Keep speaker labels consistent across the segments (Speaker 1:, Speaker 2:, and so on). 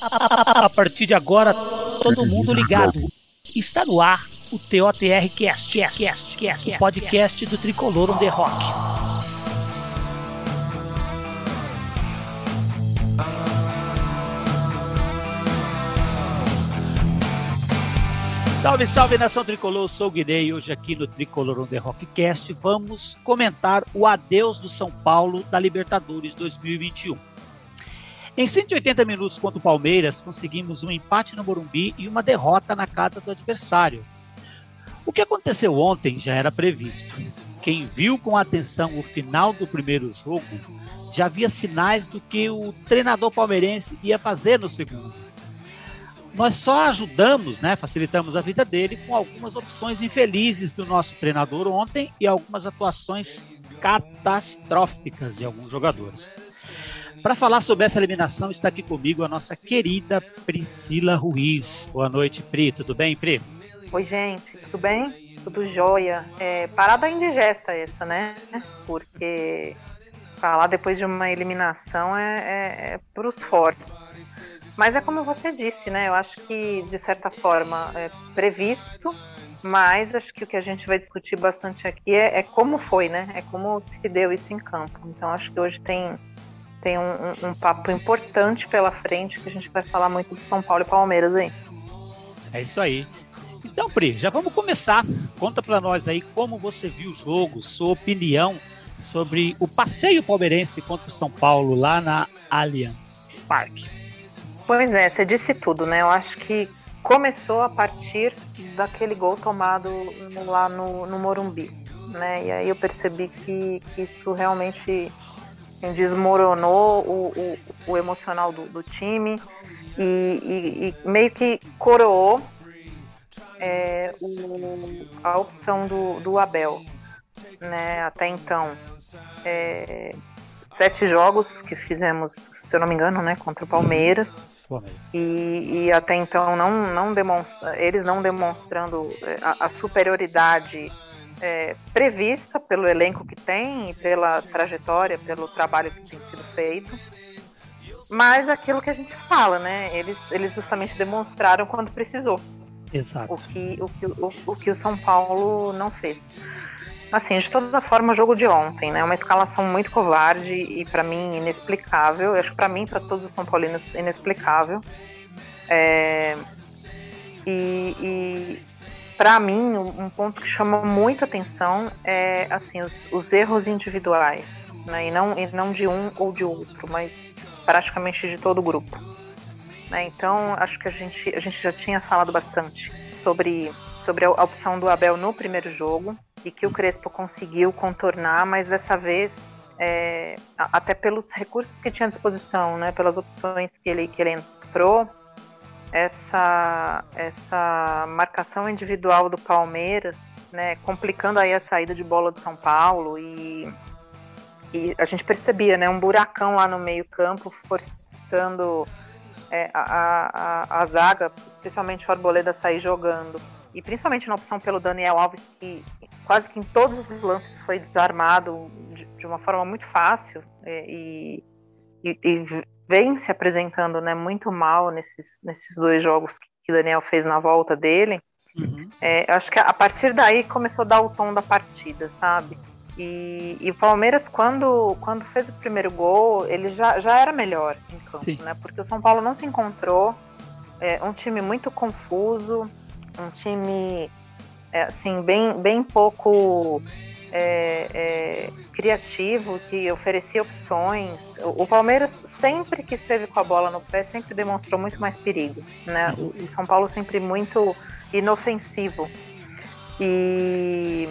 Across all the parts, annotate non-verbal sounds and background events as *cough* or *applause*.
Speaker 1: A partir de agora, todo mundo ligado. Está no ar o TOTR Cast, Cast, Cast, Cast, o podcast do Tricolor on the Rock. Salve, salve nação tricolor, eu sou o Guinei. Hoje aqui no Tricolor on the Rockcast vamos comentar o adeus do São Paulo da Libertadores 2021. Em 180 minutos contra o Palmeiras, conseguimos um empate no Morumbi e uma derrota na casa do adversário. O que aconteceu ontem já era previsto. Quem viu com atenção o final do primeiro jogo já via sinais do que o treinador palmeirense ia fazer no segundo. Nós só ajudamos, né, facilitamos a vida dele com algumas opções infelizes do nosso treinador ontem e algumas atuações catastróficas de alguns jogadores. Para falar sobre essa eliminação, está aqui comigo a nossa querida Priscila Ruiz. Boa noite, Pri. Tudo bem, Pri?
Speaker 2: Oi, gente. Tudo bem? Tudo jóia. É, parada indigesta essa, né? Porque falar depois de uma eliminação é, é, é para os fortes. Mas é como você disse, né? Eu acho que, de certa forma, é previsto, mas acho que o que a gente vai discutir bastante aqui é, é como foi, né? É como se deu isso em campo. Então, acho que hoje tem tem um, um, papo importante pela frente que a gente vai falar muito de São Paulo e Palmeiras aí.
Speaker 1: É isso aí. Então, Pri, já vamos começar. Conta para nós aí como você viu o jogo, sua opinião sobre o passeio palmeirense contra o São Paulo lá na Allianz Parque.
Speaker 2: Pois é, você disse tudo, né? Eu acho que começou a partir daquele gol tomado lá no, no Morumbi, né? E aí eu percebi que, que isso realmente desmoronou o, o, o emocional do, do time e, e, e, meio que coroou é, o, a opção do, do Abel. Né, até então, é, sete jogos que fizemos, se eu não me engano, né, contra o Palmeiras. E, e até então não, não demonstra, eles não demonstrando é, a, a superioridade é, prevista pelo elenco que tem, pela trajetória, pelo trabalho que tem sido feito. Mas aquilo que a gente fala, né? Eles, eles justamente demonstraram quando precisou.
Speaker 1: Exato.
Speaker 2: O que o, que, o, o que o São Paulo não fez. Assim, de toda forma, o jogo de ontem, né? Uma escalação muito covarde e, para mim, inexplicável. Eu acho que para mim, para todos os São Paulinos, inexplicável. É... E, e, para mim, um ponto que chama muita atenção é assim os, os erros individuais, né? E não, e não de um ou de outro, mas praticamente de todo o grupo. Né? Então, acho que a gente, a gente já tinha falado bastante sobre, sobre a opção do Abel no primeiro jogo e que o Crespo conseguiu contornar, mas dessa vez é, até pelos recursos que tinha à disposição, né, pelas opções que ele, que ele entrou, essa, essa marcação individual do Palmeiras, né, complicando aí a saída de bola do São Paulo e, e a gente percebia, né, um buracão lá no meio campo forçando é, a, a, a, zaga, especialmente o Arboleda sair jogando. E principalmente na opção pelo Daniel Alves que quase que em todos os lances foi desarmado de, de uma forma muito fácil é, e, e, e vem se apresentando né, muito mal nesses, nesses dois jogos que o Daniel fez na volta dele. Uhum. É, acho que a partir daí começou a dar o tom da partida, sabe? E, e o Palmeiras, quando, quando fez o primeiro gol, ele já, já era melhor em campo, Sim. né? Porque o São Paulo não se encontrou. É, um time muito confuso, um time é, assim, bem, bem pouco é, é, criativo, que oferecia opções. O, o, Palmeiras sempre que esteve com a bola no pé sempre demonstrou muito mais perigo, né? O, São Paulo sempre muito inofensivo. E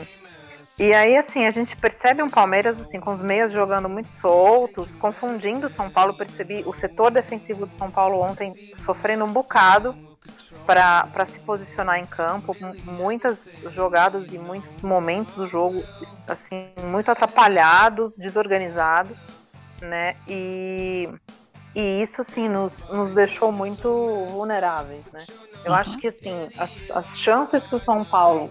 Speaker 2: e aí, assim, a gente percebe um Palmeiras assim, com os meias jogando muito soltos, confundindo o São Paulo. Percebi o setor defensivo do São Paulo ontem sofrendo um bocado para se posicionar em campo, muitas jogadas e muitos momentos do jogo assim muito atrapalhados, desorganizados, né? E, e isso assim nos, nos deixou muito vulneráveis, né? Eu uhum. acho que assim as, as chances que o São Paulo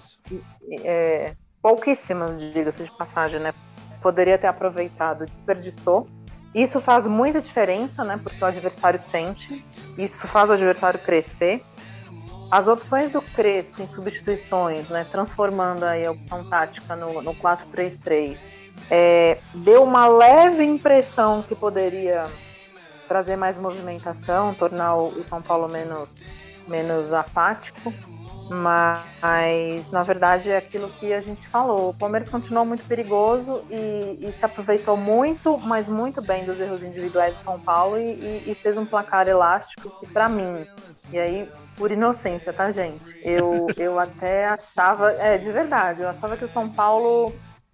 Speaker 2: é, pouquíssimas, diga-se de passagem, né? Poderia ter aproveitado, desperdiçou Isso faz muita diferença, né? Porque o adversário sente, isso faz o adversário crescer. As opções do Crespo em substituições, né, transformando aí a opção tática no, no 4-3-3, é, deu uma leve impressão que poderia trazer mais movimentação, tornar o São Paulo menos, menos apático. Mas, na verdade, é aquilo que a gente falou. O Palmeiras continuou muito perigoso e, e se aproveitou muito, mas muito bem dos erros individuais do São Paulo e, e, e fez um placar elástico que, para mim, e aí, por inocência, tá, gente? Eu, eu até achava, é, de verdade, eu achava que o São Paulo,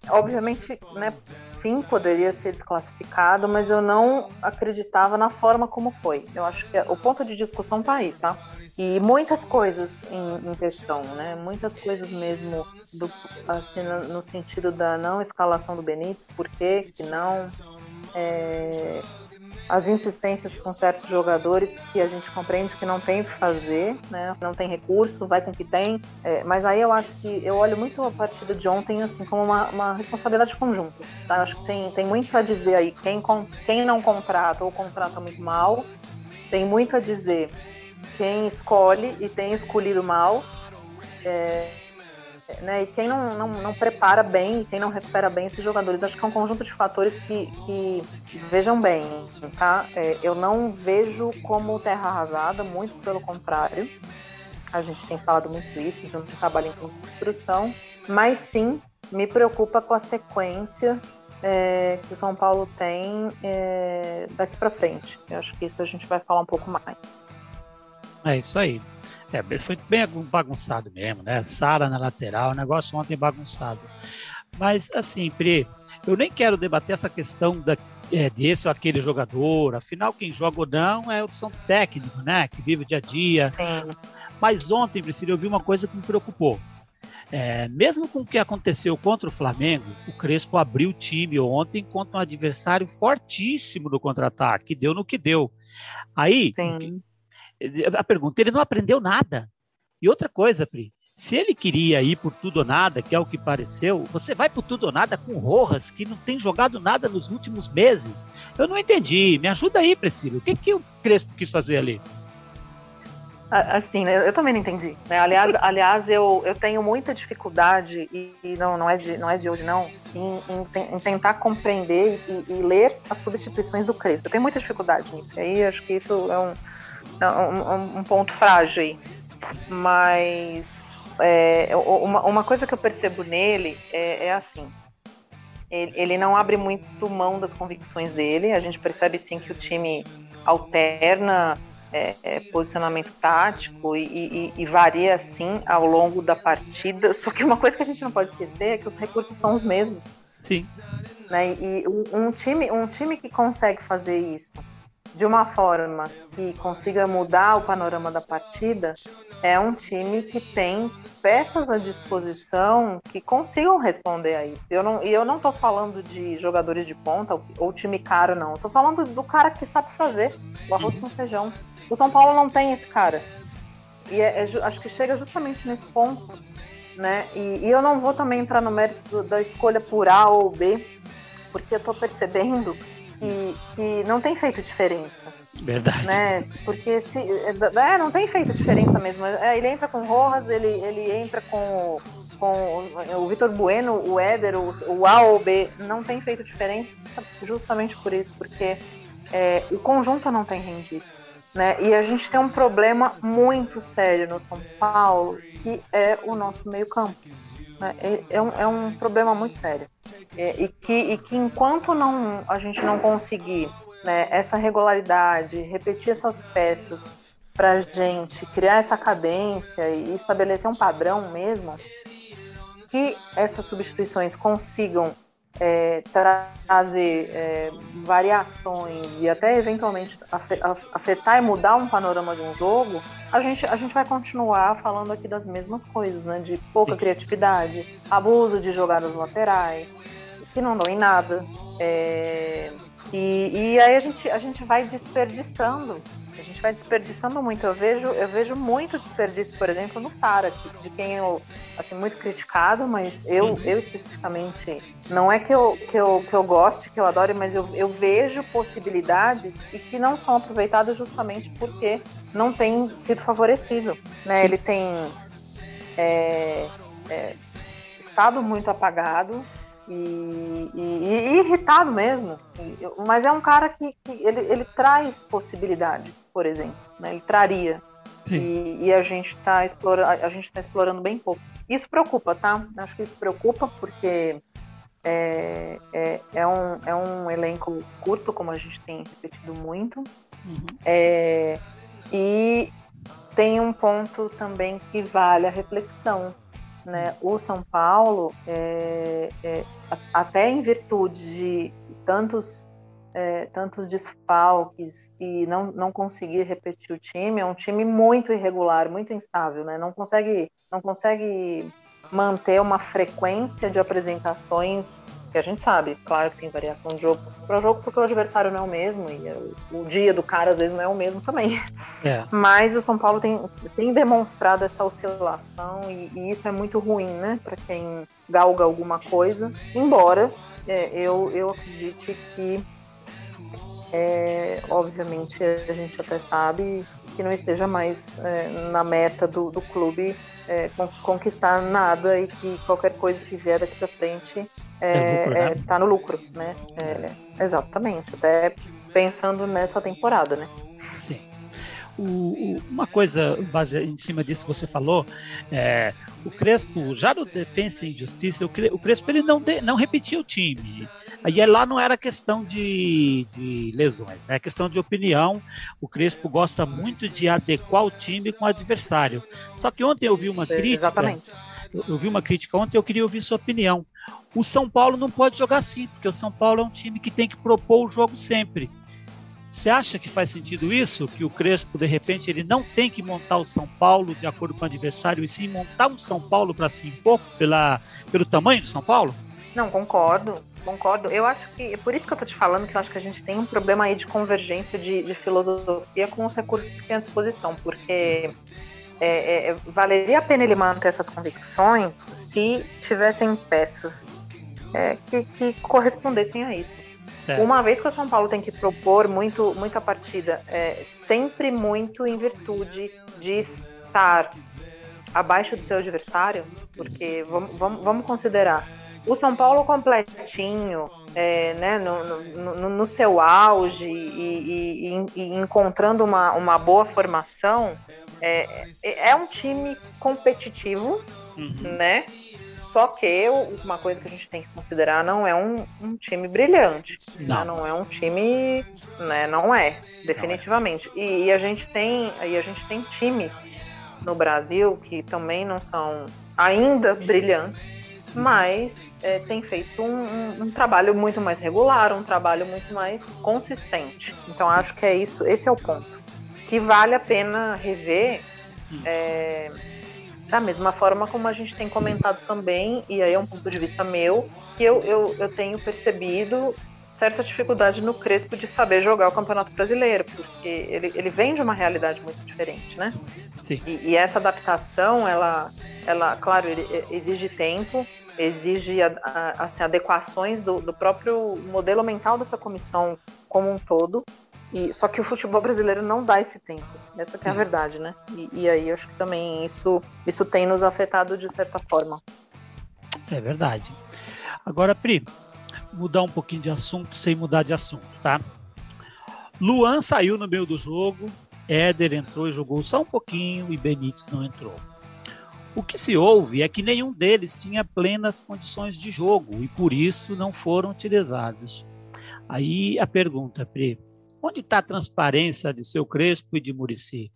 Speaker 2: obviamente, né, sim poderia ser desclassificado, mas eu não acreditava na forma como foi. Eu acho que o ponto de discussão tá aí, tá? E muitas coisas em, em questão, né? Muitas coisas mesmo do, assim, no, no, sentido da não escalação do Benítez, por que que não? É, as insistências com certos jogadores que a gente compreende que não tem o que fazer, né? não tem recurso, vai com o que tem. É, mas aí eu acho que eu olho muito a partida de ontem assim como uma, uma responsabilidade conjunta. Tá? Acho que tem, tem muito a dizer aí quem, quem não contrata ou contrata muito mal, tem muito a dizer quem escolhe e tem escolhido mal. É, né? E quem não, não, não prepara bem e quem não recupera bem esses jogadores, acho que é um conjunto de fatores que, que vejam bem, tá? É, eu não vejo como terra arrasada, muito pelo contrário. A gente tem falado muito isso, de um trabalho em construção, mas sim me preocupa com a sequência é, que o São Paulo tem é, daqui para frente. Eu acho que isso a gente vai falar um pouco mais.
Speaker 1: É isso aí. É, foi bem bagunçado mesmo, né? Sara na lateral, o negócio ontem bagunçado. Mas, assim, Pri, eu nem quero debater essa questão da, é, desse ou aquele jogador. Afinal, quem joga ou não é opção técnica, né? Que vive o dia a dia. Sim. Mas ontem, Priscila, eu vi uma coisa que me preocupou. É, mesmo com o que aconteceu contra o Flamengo, o Crespo abriu o time ontem contra um adversário fortíssimo no contra-ataque, deu no que deu. Aí, Sim a pergunta, ele não aprendeu nada. E outra coisa, Pri, se ele queria ir por tudo ou nada, que é o que pareceu, você vai por tudo ou nada com Rojas, que não tem jogado nada nos últimos meses. Eu não entendi. Me ajuda aí, Priscila. O que, que o Crespo quis fazer ali?
Speaker 2: Assim, né, eu também não entendi. Né? Aliás, *laughs* aliás eu, eu tenho muita dificuldade, e, não, não, é de, não é de hoje, não, em, em, em tentar compreender e, e, ler as substituições do Crespo. Eu tenho muita dificuldade nisso. E aí acho que isso é um um, um ponto frágil aí. Mas é, uma, uma coisa que eu percebo nele é, é assim. Ele, ele, não abre muito mão das convicções dele. A gente percebe sim que o time alterna é, é, posicionamento tático e, e, e, varia assim ao longo da partida. Só que uma coisa que a gente não pode esquecer é que os recursos são os mesmos.
Speaker 1: Sim.
Speaker 2: Né? E um, um time, um time que consegue fazer isso de uma forma que consiga mudar o panorama da partida, é um time que tem peças à disposição que consigam responder a isso. Eu não, e eu não estou falando de jogadores de ponta ou time caro, não. Estou falando do cara que sabe fazer o arroz com feijão. O São Paulo não tem esse cara. E é, é, acho que chega justamente nesse ponto. Né? E, e eu não vou também entrar no mérito da escolha por A ou B, porque eu estou percebendo que, que não tem feito diferença.
Speaker 1: Verdade.
Speaker 2: Né? Porque se, é, não tem feito diferença mesmo. É, ele entra com Rojas, ele, ele entra com, com o Vitor Bueno, o Éder, o, o A ou o B. Não tem feito diferença justamente por isso, porque é, o conjunto não tem rendido. Né? E a gente tem um problema muito sério no São Paulo, que é o nosso meio-campo. Né? É, é, um, é um problema muito sério. É, e, que, e que enquanto não, a gente não conseguir né, essa regularidade, repetir essas peças para gente criar essa cadência e estabelecer um padrão mesmo, que essas substituições consigam é, trazer é, variações e até eventualmente afetar e mudar um panorama de um jogo, a gente, a gente vai continuar falando aqui das mesmas coisas, né? De pouca criatividade, abuso de jogadas laterais, que não dão em nada. É, e, e aí a gente, a gente vai desperdiçando A gente vai desperdiçando muito. Eu vejo, eu vejo muito desperdício, por exemplo, no Sara, de quem eu, assim, muito criticado, mas eu, eu especificamente, não é que eu, que eu, que eu goste, que eu adore, mas eu, eu vejo possibilidades e que não são aproveitadas justamente porque não tem sido favorecido. Né? Ele tem é, é, estado muito apagado, e, e, e, irritado mesmo. Mas é um cara que, que ele, ele, traz possibilidades, por exemplo. Né? Ele traria. E, e, a gente está explora, a gente tá explorando bem pouco. Isso preocupa, tá? Acho que isso preocupa porque é, é, é, um, é um elenco curto, como a gente tem repetido muito. Uhum. É, e tem um ponto também que vale a reflexão, né, o São Paulo, é, é, até em virtude de tantos, é, tantos desfalques e não, não conseguir repetir o time, é um time muito irregular, muito instável, né? não, consegue, não consegue manter uma frequência de apresentações que a gente sabe, claro que tem variação de jogo para jogo, porque o adversário não é o mesmo e o, o, dia do cara às vezes não é o mesmo também. É. Mas o São Paulo tem, tem demonstrado essa oscilação e, e isso é muito ruim, né, para quem galga alguma coisa. Embora é, eu, eu acredite que, é, obviamente, a gente até sabe que não esteja mais é, na meta do, do clube é, conquistar nada e que qualquer coisa que vier daqui para frente é, é, lucro, né? é, tá no lucro, né? É, exatamente, até pensando nessa temporada, né?
Speaker 1: Sim. O, uma coisa base, em cima disso que você falou, é, o Crespo, já no Defensa e Justiça, o, Crespo ele não, de, não repetia o time. Aí é lá não era questão de, de lesões, é né? questão de opinião. O Crespo gosta muito de adequar o time com o adversário. Só que ontem eu vi uma crítica. Exatamente. Eu vi uma crítica ontem, eu queria ouvir sua opinião. O São Paulo não pode jogar assim, porque o São Paulo é um time que tem que propor o jogo sempre. Você acha que faz sentido isso? Que o Crespo, de repente, ele não tem que montar o São Paulo de acordo com o adversário, e sim montar um São Paulo para um pouco pela, pelo tamanho do São Paulo?
Speaker 2: Não, concordo, concordo. Eu acho que, é por isso que eu tô te falando que eu acho que a gente tem um problema aí de convergência de, de filosofia com os recursos que tem à disposição, porque é, é, é, valeria a pena ele manter essas convicções se tivessem peças é, que, que correspondessem a isso. Certo. Uma vez que o São Paulo tem que propor muito, muita partida, é, sempre muito em virtude de estar abaixo do seu adversário, porque vamos, vamos, vamos considerar o São Paulo completinho, é, né, no, no, no, seu auge e, e, e, encontrando uma, uma boa formação, é, é, é um time competitivo, uhum. né? Só que uma coisa que a gente tem que considerar não é um, um time brilhante. Né? Não. Né? não é um time. Né? Não é, definitivamente. Não é. E, e, a gente tem, e a gente tem times no Brasil que também não são ainda brilhantes, mas é, tem feito um, um, um, trabalho muito mais regular, um trabalho muito mais consistente. Então acho que é isso, esse é o ponto. Que vale a pena rever. É, da mesma forma como a gente tem comentado também, e aí é um ponto de vista meu, que eu, eu, eu tenho percebido certa dificuldade no Crespo de saber jogar o Campeonato Brasileiro, porque ele, ele vem de uma realidade muito diferente, né? Sim. E, e essa adaptação, ela, ela claro, exige tempo, exige assim, adequações do, do próprio modelo mental dessa comissão como um todo, e, só que o futebol brasileiro não dá esse tempo. Essa é a verdade, né? E, e, aí eu acho que também isso, isso tem nos afetado de certa forma.
Speaker 1: É verdade. Agora, Pri, mudar um pouquinho de assunto sem mudar de assunto, tá? Luan saiu no meio do jogo, Éder entrou e jogou só um pouquinho e Benítez não entrou. O que se ouve é que nenhum deles tinha plenas condições de jogo e por isso não foram utilizados. Aí a pergunta, Pri, Onde está a transparência de seu Crespo e de Murici?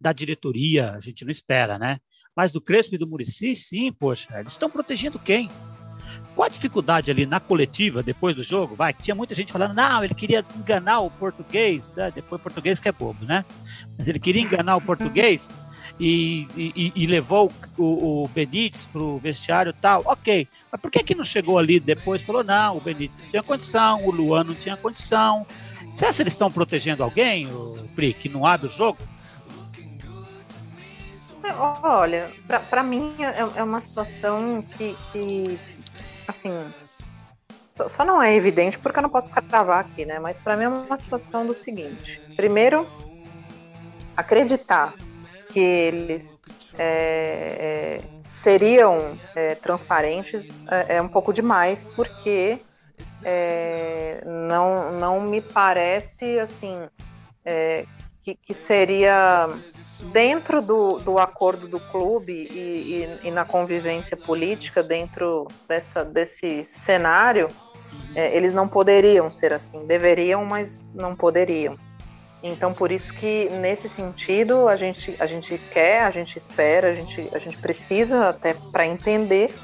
Speaker 1: Da diretoria, a gente não espera, né? Mas do Crespo e do Murici, sim, poxa, eles estão protegendo quem? Qual a dificuldade ali na coletiva, depois do jogo? Vai, tinha muita gente falando, não, ele queria enganar o português, né? depois o português que é bobo, né? Mas ele queria enganar o *laughs* português e, e, e levou o, o Benítez para o vestiário tal. Ok, mas por que, que não chegou ali depois falou, não, o Benítez não tinha condição, o Luan não tinha condição, Acha que eles estão protegendo alguém, o Pri, que não abre o jogo?
Speaker 2: É, olha, para mim é, é, uma situação que, que assim, só não é evidente porque eu não posso cravar aqui, né? Mas para mim é uma situação do seguinte: primeiro, acreditar que eles é, é, seriam é, transparentes é, é, um pouco demais, porque é, não, não me parece assim é, que, que, seria dentro do, do acordo do clube e, e, e, na convivência política dentro dessa, desse cenário, é, eles não poderiam ser assim, deveriam, mas não poderiam. Então, por isso que, nesse sentido, a gente, a gente quer, a gente espera, a gente, a gente precisa até para entender,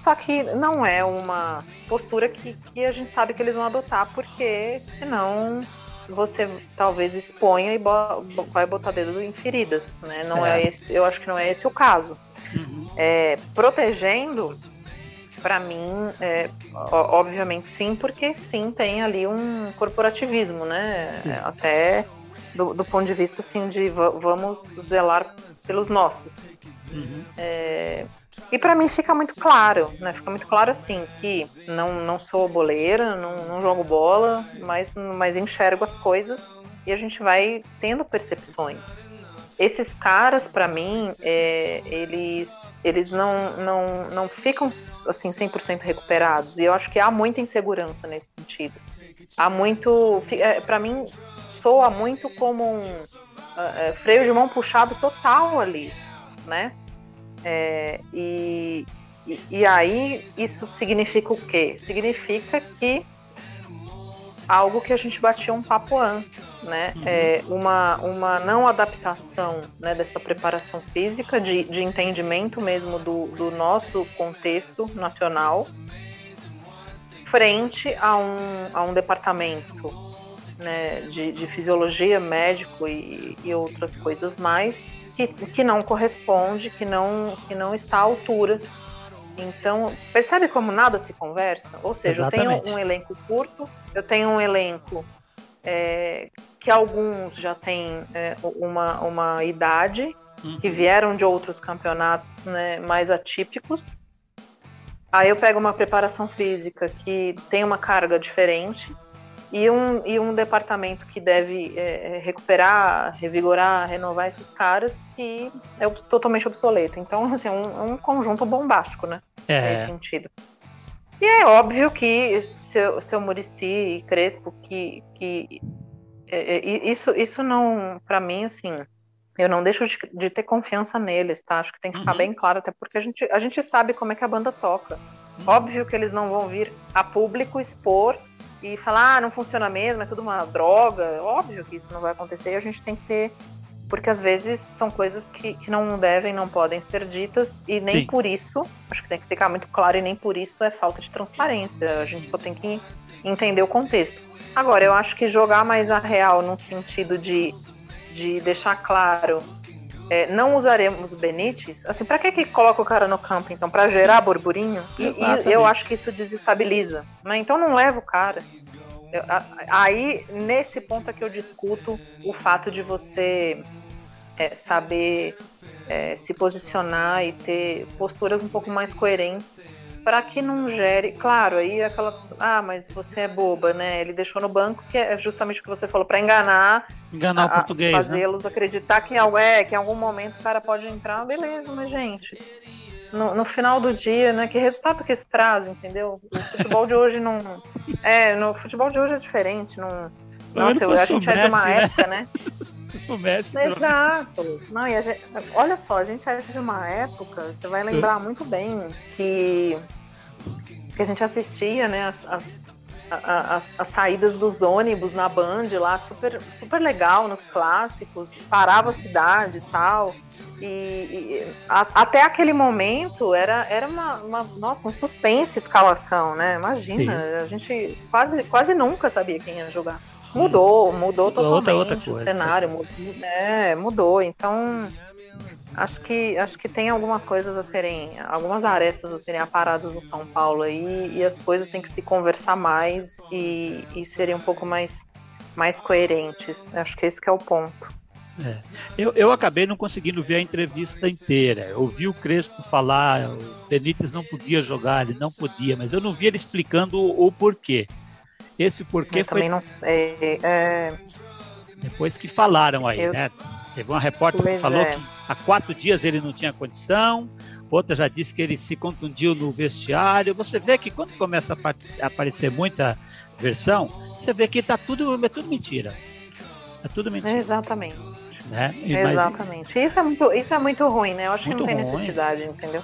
Speaker 2: só que não é uma postura que, que a gente sabe que eles vão adotar, porque senão você talvez exponha e bo vai botar dedo em feridas, né? Não é esse, eu acho que não é esse o caso. Uhum. É, protegendo, para mim, é, obviamente sim, porque sim tem ali um corporativismo, né? Sim. Até do, do, ponto de vista assim de vamos zelar pelos nossos. Uhum. É, e para mim fica muito claro, né? Fica muito claro assim que não, não sou boleira, não, não jogo bola, mas, mas enxergo as coisas e a gente vai tendo percepções. Esses caras, para mim, é, eles, eles não, não, não ficam assim 100% recuperados. E eu acho que há muita insegurança nesse sentido. Há muito, é, para mim, soa muito como um uh, freio de mão puxado total ali, né? É, e, e, e, aí isso significa o quê? Significa que algo que a gente batia um papo antes, né? Uhum. É uma, uma não adaptação né, dessa preparação física, de, de entendimento mesmo do, do nosso contexto nacional, frente a um, a um departamento né, de, de fisiologia, médico e, e, outras coisas mais, que, que não corresponde, que não, que não está à altura. Então, percebe como nada se conversa? Ou seja, Exatamente. eu tenho um elenco curto, eu tenho um elenco é, que alguns já têm é, uma, uma idade, uhum. que vieram de outros campeonatos né, mais atípicos. Aí eu pego uma preparação física que tem uma carga diferente, e um, e um departamento que deve é, é, recuperar, revigorar, renovar esses caras que é totalmente obsoleto. Então, assim, é um, é um conjunto bombástico, né? É. Nesse sentido. E é óbvio que seu, seu Murici e Crespo, que, que é, é isso, isso não, para mim, assim, eu não deixo de, de, ter confiança neles, tá? Acho que tem que ficar uhum. bem claro, até porque a gente, a gente sabe como é que a banda toca. Uhum. Óbvio que eles não vão vir a público expor e falar, ah, não funciona mesmo, é tudo uma droga. Óbvio que isso não vai acontecer e a gente tem que ter. Porque às vezes são coisas que, que não devem, não podem ser ditas, e nem Sim. por isso, acho que tem que ficar muito claro, e nem por isso é falta de transparência. A gente só tem que entender o contexto. Agora, eu acho que jogar mais a real no sentido de, de deixar claro é, não usaremos Benítez, assim, para que que coloca o cara no campo, então? Para gerar burburinho? E, e, eu acho que isso desestabiliza, né? Então não leva o cara. Eu, a, aí, nesse ponto é que eu discuto o fato de você é, saber é, se posicionar e ter posturas um pouco mais coerentes para que não gere. Claro, aí é aquela. Ah, mas você é boba, né? Ele deixou no banco, que é justamente o que você falou, para enganar.
Speaker 1: Enganar a, o português.
Speaker 2: Né? Fazê-los né? acreditar que, é, que em algum momento o cara pode entrar. Beleza, mas, gente. No, no, final do dia, né? Que resultado que isso traz, entendeu? O futebol de hoje não. É, no futebol de hoje é diferente. Não, nossa, eu, a gente é de uma né? época, né?
Speaker 1: Isso Messi.
Speaker 2: Exato. Não, e gente, olha só, a gente é de uma época, você vai lembrar muito bem que, que a gente assistia, né, as, as, as, as saídas dos ônibus na Band lá, super, super legal nos clássicos, parava a cidade e tal. E, e a, até aquele momento era, era uma, uma, nossa, um suspense escalação, né? Imagina, Sim. a gente quase, quase nunca sabia quem ia jogar. Mudou, mudou totalmente outra, outra coisa. o cenário, mudou, é, mudou. Então, acho que acho que tem algumas coisas a serem, algumas arestas a serem aparadas no São Paulo aí, e as coisas têm que se conversar mais e, e serem um pouco mais mais coerentes. Acho que esse que é o ponto.
Speaker 1: É. Eu, eu acabei não conseguindo ver a entrevista inteira. Eu ouvi o Crespo falar, o Benítez não podia jogar, ele não podia, mas eu não vi ele explicando o, o porquê. Esse porquê eu foi. Não, é, é... Depois que falaram aí, eu... né? Teve uma repórter pois que falou é. que há quatro dias ele não tinha condição, outra já disse que ele se contundiu no vestiário. Você vê que quando começa a aparecer muita versão, você vê que tá tudo, é tudo mentira. É tudo mentira.
Speaker 2: Exatamente. Né? Exatamente. Mas... Isso, é muito, isso é muito ruim, né? Eu acho muito que não tem ruim. necessidade, entendeu?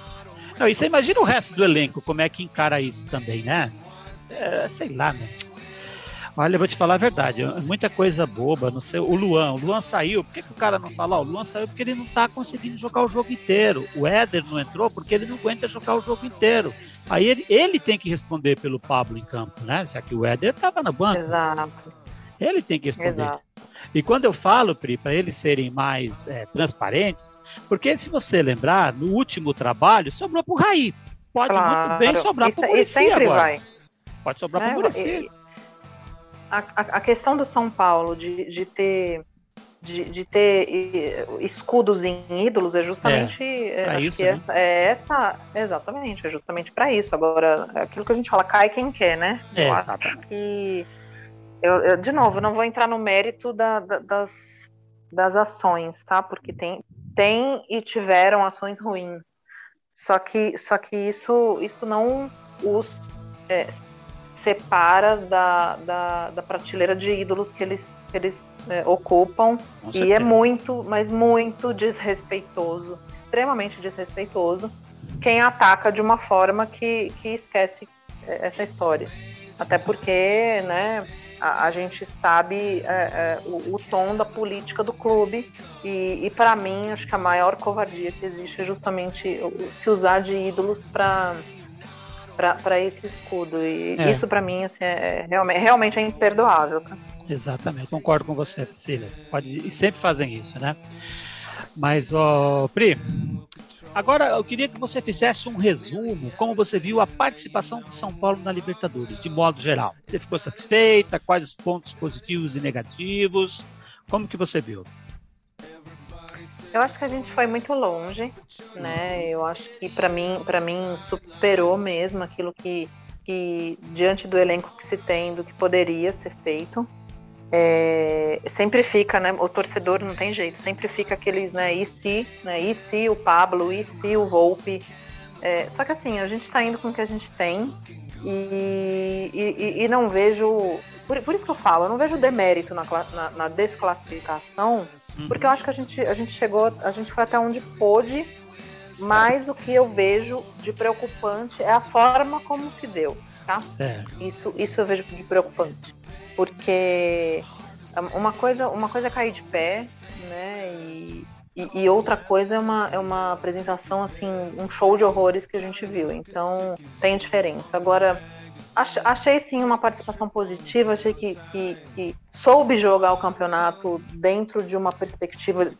Speaker 1: Não, e você imagina o resto do elenco, como é que encara isso também, né? É, sei lá, né? Olha, eu vou te falar a verdade, muita coisa boba, não sei, o Luan, o Luan saiu, por que, que o cara não fala? o Luan saiu porque ele não tá conseguindo jogar o jogo inteiro. O Éder não entrou porque ele não aguenta jogar o jogo inteiro. Aí ele, ele tem que responder pelo Pablo em campo, né? Já que o Éder tava na banca.
Speaker 2: Exato.
Speaker 1: Ele tem que responder. Exato. E quando eu falo, Pri, para eles serem mais é, transparentes, porque se você lembrar, no último trabalho sobrou para o Raí. Pode claro. muito bem sobrar para o Muricy sempre agora. Vai. Pode sobrar para o é, Muricy.
Speaker 2: A, a, questão do São Paulo de, de ter de, de, ter escudos em ídolos é justamente é, é isso, né? essa, é essa exatamente é justamente para isso agora aquilo que a gente fala cai quem quer né
Speaker 1: é, eu acho
Speaker 2: que eu, eu, de novo, não vou entrar no mérito da, da, das, das ações, tá? Porque tem, tem e tiveram ações ruins. Só que, só que isso, isso não os é, separa da, da, da, prateleira de ídolos que eles, que eles é, ocupam. E é é muito, mas muito desrespeitoso, extremamente desrespeitoso, quem ataca de uma forma que, que esquece é, essa história. Até porque, né, a, a gente sabe é, é, o, o, tom da política do clube e, e para mim acho que a maior covardia que existe é justamente se usar de ídolos para para esse escudo e é. isso para mim assim, é, realmente, realmente é imperdoável.
Speaker 1: Exatamente, concordo com você, Cecília. Pode, e sempre fazem isso, né? Mas, ó, Pri, Agora, eu queria que você fizesse um resumo, como você viu a participação do São Paulo na Libertadores, de modo geral. Você ficou satisfeita? Quais os pontos positivos e negativos? Como que você viu?
Speaker 2: Eu acho que a gente foi muito longe, né? Eu acho que para mim, para mim superou mesmo aquilo que, que diante do elenco que se tem, do que poderia ser feito é, sempre fica, né? O torcedor não tem jeito, sempre fica aqueles, né? E se, né? E se o Pablo, e se o Volpe. É, só que assim, a gente está indo com o que a gente tem e, e, e não vejo. Por, por, isso que eu falo, eu não vejo demérito na, na, na desclassificação, uhum. porque eu acho que a gente, a gente chegou, a gente foi até onde pôde, mas o que eu vejo de preocupante é a forma como se deu, tá? É. Isso, isso eu vejo de preocupante porque uma coisa, uma coisa é cair de pé, né? E, e, e, outra coisa é uma, é uma apresentação, assim, um show de horrores que a gente viu. Então, tem diferença. Agora, achei sim uma participação positiva, achei que, que, que, soube jogar o campeonato dentro de uma perspectiva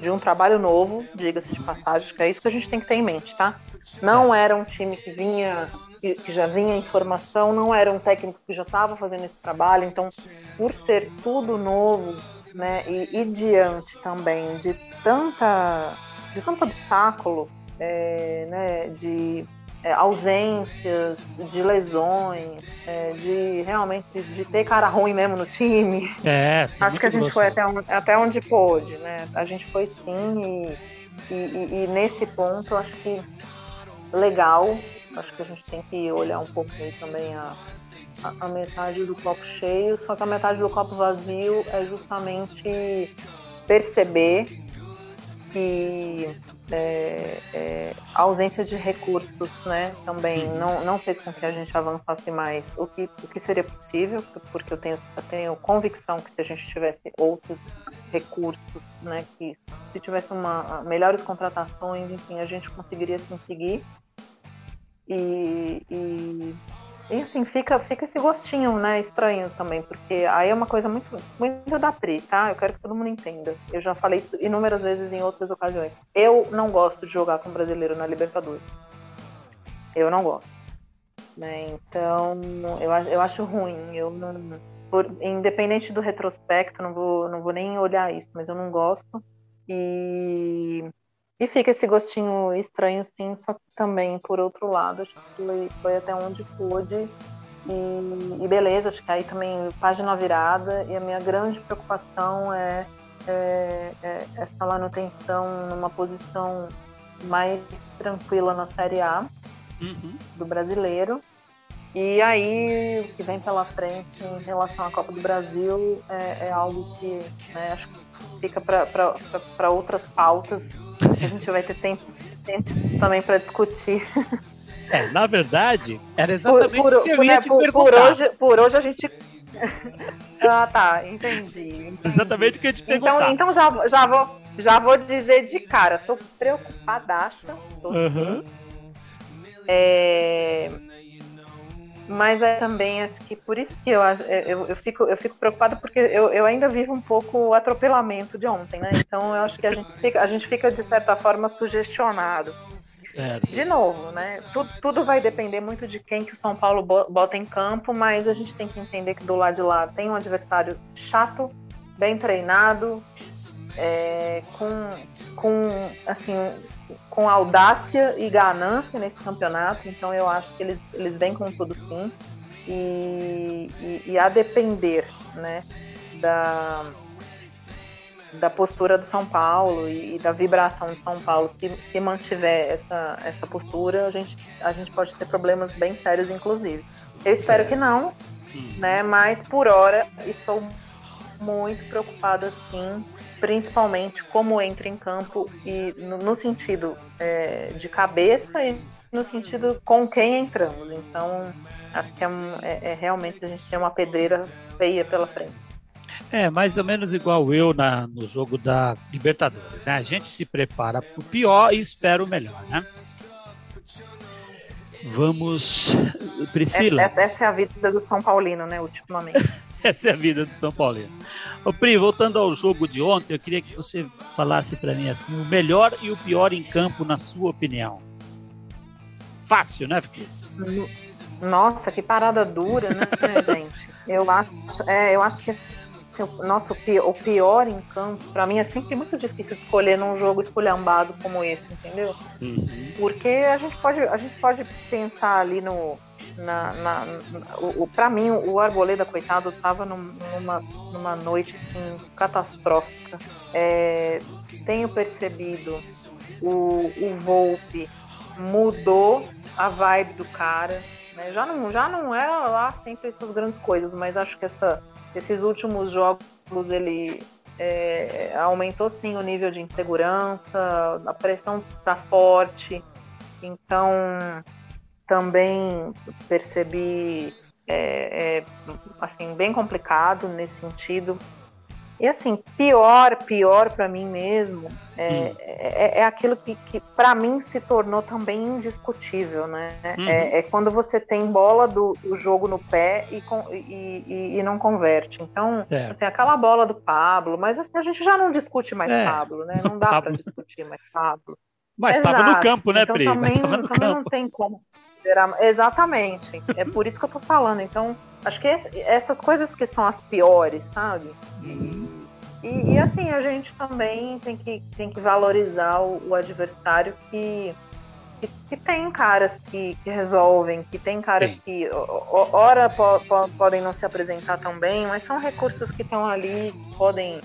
Speaker 2: de um trabalho novo, diga-se de passagem, que é isso que a gente tem que ter em mente, tá? Não era um time que vinha que, que já vinha informação, não era um técnico que já estava fazendo esse trabalho, então, por ser tudo novo, né, e, e diante também de tanta, de tanto obstáculo, é, né, de é, ausências, de lesões, é, de realmente de ter cara ruim mesmo no time.
Speaker 1: É, *laughs*
Speaker 2: acho que a gente foi até, até onde pôde, né? A gente foi sim e, e, e nesse ponto eu acho que legal Acho que a gente tem que olhar um pouco aí também a, a, a, metade do copo cheio, só que a metade do copo vazio é justamente perceber que é, é, a ausência de recursos né, também uhum. não, não fez com que a gente avançasse mais o que, o que seria possível, porque eu tenho, eu tenho convicção que se a gente tivesse outros recursos, né, que se tivesse uma, melhores contratações, enfim, a gente conseguiria sim seguir. E, e, e, assim, fica, fica esse gostinho, né, estranho também, porque aí é uma coisa muito, muito da Pri, tá? Eu quero que todo mundo entenda. Eu já falei isso inúmeras vezes em outras ocasiões. Eu não gosto de jogar com brasileiro na Libertadores. Eu não gosto. Né? Então, eu, eu acho ruim. Eu não, por, independente do retrospecto, não vou, não vou nem olhar isso, mas eu não gosto. E, e fica esse gostinho estranho, sim, só que também, por outro lado, acho que foi, foi até onde pôde. E, e, beleza, acho que aí também página virada. E a minha grande preocupação é, é, é essa manutenção numa posição mais tranquila na Série A uhum. do brasileiro. E aí, o que vem pela frente em relação à Copa do Brasil é, é algo que né, acho que fica para outras pautas. A gente vai ter tempo, tempo também para discutir.
Speaker 1: É, na verdade, era exatamente
Speaker 2: por,
Speaker 1: por, o que eu ia
Speaker 2: né,
Speaker 1: te
Speaker 2: por,
Speaker 1: perguntar.
Speaker 2: Por hoje, por hoje a gente. *laughs* ah, tá, entendi, entendi.
Speaker 1: Exatamente o que eu ia te então, perguntar.
Speaker 2: Então, então já, já, vou, já vou dizer de cara, tô preocupadaça. Tô uhum. É, mas é também, acho que por isso que eu, eu, eu, fico, eu fico preocupada, porque eu, eu ainda vivo um pouco o atropelamento de ontem, né? Então eu acho que a gente fica, a gente fica de certa forma, sugestionado. De novo, né? Tudo, tudo vai depender muito de quem que o São Paulo bota em campo, mas a gente tem que entender que do lado de lá tem um adversário chato, bem treinado, é, com, com, assim, com audácia e ganância nesse campeonato, então eu acho que eles, eles vêm com tudo sim. E, e, e a depender né, da, da postura do São Paulo e, e, da vibração do São Paulo, se, se mantiver essa, essa postura, a gente, a gente pode ter problemas bem sérios, inclusive. Eu espero que não, hum. né? Mas por hora estou muito preocupada sim principalmente como entra em campo e no, no sentido é, de cabeça e no sentido com quem entramos. Então, acho que é, é, é, realmente a gente tem uma pedreira feia pela frente.
Speaker 1: É, mais ou menos igual eu na, no jogo da Libertadores, né? A gente se prepara para o pior e espera o melhor, né? Vamos, Priscila.
Speaker 2: Essa, essa, é a vida do São Paulino, né, ultimamente. *laughs* *laughs*
Speaker 1: essa é a vida do São Paulino. Ô Pri, voltando ao jogo de ontem, eu queria que você falasse para mim assim, o melhor e o pior em campo, na sua opinião. Fácil, né, Pri?
Speaker 2: Nossa, que parada dura, né, *laughs* gente? Eu acho, é, eu acho que assim, o nosso o pior em campo, para mim é sempre muito difícil escolher num jogo esculhambado como esse, entendeu? Uhum. Porque a gente pode a gente pode pensar ali no na, na, na o, para mim o Arboleda coitado estava numa, numa noite assim, catastrófica. É, tenho percebido o, o Volpe mudou a vibe do cara. Né? Já não já não era lá sempre essas grandes coisas, mas acho que essa esses últimos jogos ele é, aumentou sim o nível de insegurança, a pressão está forte, então também percebi é, é, assim bem complicado nesse sentido e assim, pior, pior para mim mesmo, é, hum. é, é, aquilo que, que para mim se tornou também indiscutível, né? Uhum. É, quando você tem bola do, do jogo no pé e, e, e, e não converte. Então, assim, aquela bola do Pablo, mas assim, a gente já não discute mais é. Pablo, né? Não dá *laughs* para discutir mais Pablo.
Speaker 1: Mas estava no campo, né, então, Pri?
Speaker 2: Também,
Speaker 1: também
Speaker 2: não tem como. Exatamente. É por isso que eu tô falando. Então, acho que essas coisas que são as piores, sabe? E, e, assim, a gente também tem que, tem que valorizar o, o adversário que, que, que, tem caras que, que, resolvem, que tem caras Sim. que, ora, po, po, podem não se apresentar tão bem, mas são recursos que estão ali, que podem,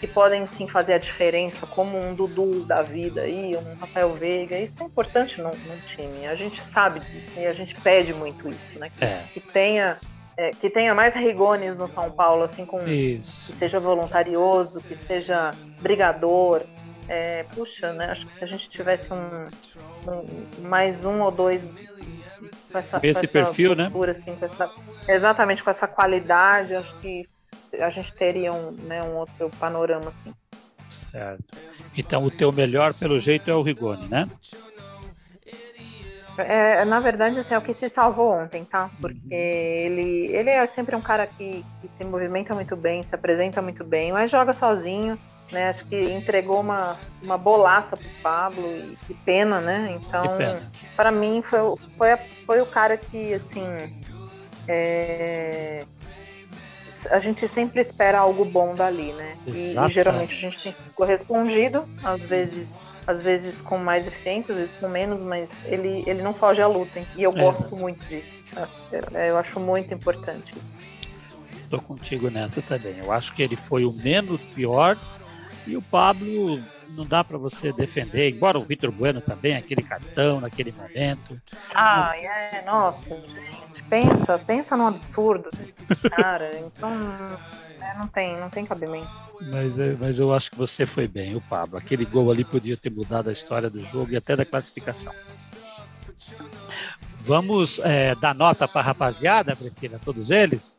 Speaker 2: que podem sim fazer a diferença, como um Dudu da vida aí, um Rafael Veiga. Isso é importante no, no time. A gente sabe disso e a gente pede muito isso, né? Que, é. que tenha é, que tenha mais Rigones no São Paulo, assim, com Isso. que seja voluntarioso, que seja brigador. É, puxa, né? Acho que se a gente tivesse um, um mais um ou dois
Speaker 1: com essa, esse com perfil, né?
Speaker 2: postura, né? Assim, com essa, exatamente com essa qualidade, acho que a gente teria um, né, um outro panorama assim.
Speaker 1: Certo. Então o teu melhor, pelo jeito, é o Rigoni, né?
Speaker 2: É, na verdade, assim, é o que se salvou ontem, tá? Porque uhum. ele, ele é sempre um cara que, que, se movimenta muito bem, se apresenta muito bem, mas joga sozinho, né? Acho que entregou uma, uma bolaça pro Pablo e que pena, né? Então, para mim, foi, foi, foi o cara que, assim, é, a gente sempre espera algo bom dali, né? E, e, geralmente a gente tem correspondido, às vezes, às vezes com mais eficiência, às vezes com menos, mas ele, ele não foge à luta. E eu é. gosto muito disso. É, eu acho muito importante isso.
Speaker 1: Tô contigo nessa também. Eu acho que ele foi o menos pior e o Pablo não dá para você defender, embora o Vitor Bueno também, aquele cartão naquele momento.
Speaker 2: Ah, é, nossa, gente, pensa, pensa num absurdo, cara, *laughs* então é, não tem, não tem cabimento.
Speaker 1: Mas, é, mas eu acho que você foi bem, o Pablo. Aquele gol ali podia ter mudado a história do jogo e até da classificação. Vamos é, dar nota para a rapaziada, Priscila, todos eles?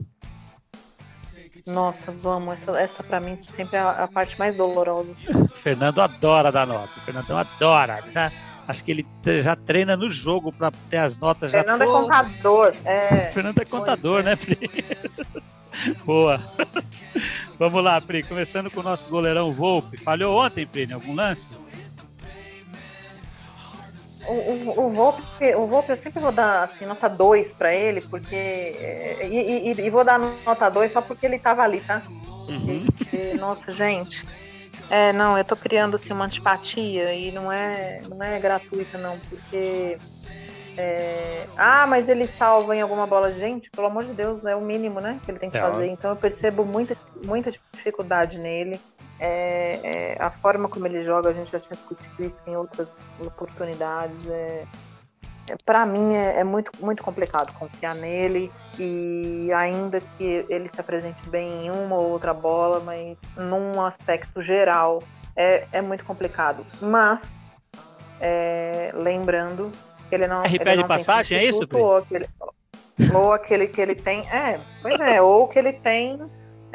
Speaker 2: Nossa, vamos. Essa, essa para mim sempre é a, a, parte mais dolorosa.
Speaker 1: o *laughs* Fernando adora dar nota. O Fernandão adora. Já, acho que ele já treina no jogo para ter as notas
Speaker 2: já. Fernando é contador. É...
Speaker 1: O Fernando é contador, né, Pri? *laughs* Boa. *laughs* Vamos lá, Pri. Começando com o nosso goleirão Volpe. Falhou ontem, Pri, em algum lance?
Speaker 2: O, o, o, Volpe, o Volpe eu sempre vou dar assim, nota 2 para ele, porque. É, e, e, e, vou dar nota 2 só porque ele tava ali, tá? Uhum. E, nossa, gente. É, não, eu tô criando assim, uma antipatia e não é, não é gratuita, não, porque. É... Ah, mas ele salva em alguma bola. Gente, pelo amor de Deus, é o mínimo, né? Que ele tem que é, fazer. Então eu percebo muita, muita dificuldade nele. É, é, a forma como ele joga, a gente já tinha discutido isso em outras oportunidades. É, é para mim é, é, muito, muito complicado confiar nele e ainda que ele se apresente bem em uma ou outra bola, mas num aspecto geral é, é muito complicado. Mas é, lembrando que ele não.
Speaker 1: RP de passagem, é isso?
Speaker 2: Ou aquele, ou aquele que ele tem. É, pois é, ou que ele tem